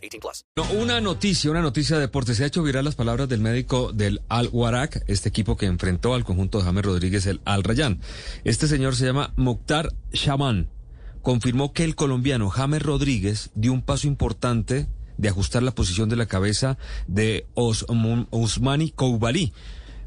18 plus. No, una noticia, una noticia de deporte. Se ha hecho viral las palabras del médico del Al Warak, este equipo que enfrentó al conjunto de James Rodríguez, el Al Rayán. Este señor se llama Mukhtar Shaman. Confirmó que el colombiano James Rodríguez dio un paso importante de ajustar la posición de la cabeza de Osman, Osmani Koubalí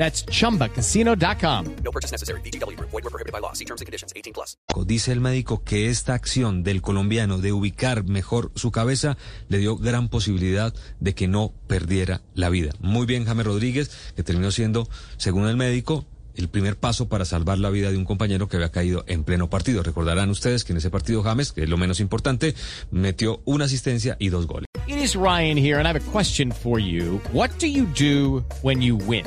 That's chumbacasino.com. No purchase necessary. BGW. Void were prohibited by law. See terms and conditions. 18 plus. Dice el médico que esta acción del colombiano de ubicar mejor su cabeza le dio gran posibilidad de que no perdiera la vida. Muy bien, James Rodríguez, que terminó siendo, según el médico, el primer paso para salvar la vida de un compañero que había caído en pleno partido. Recordarán ustedes que en ese partido James, que es lo menos importante, metió una asistencia y dos goles. It is Ryan here, and I have a question for you. What do you do when you win?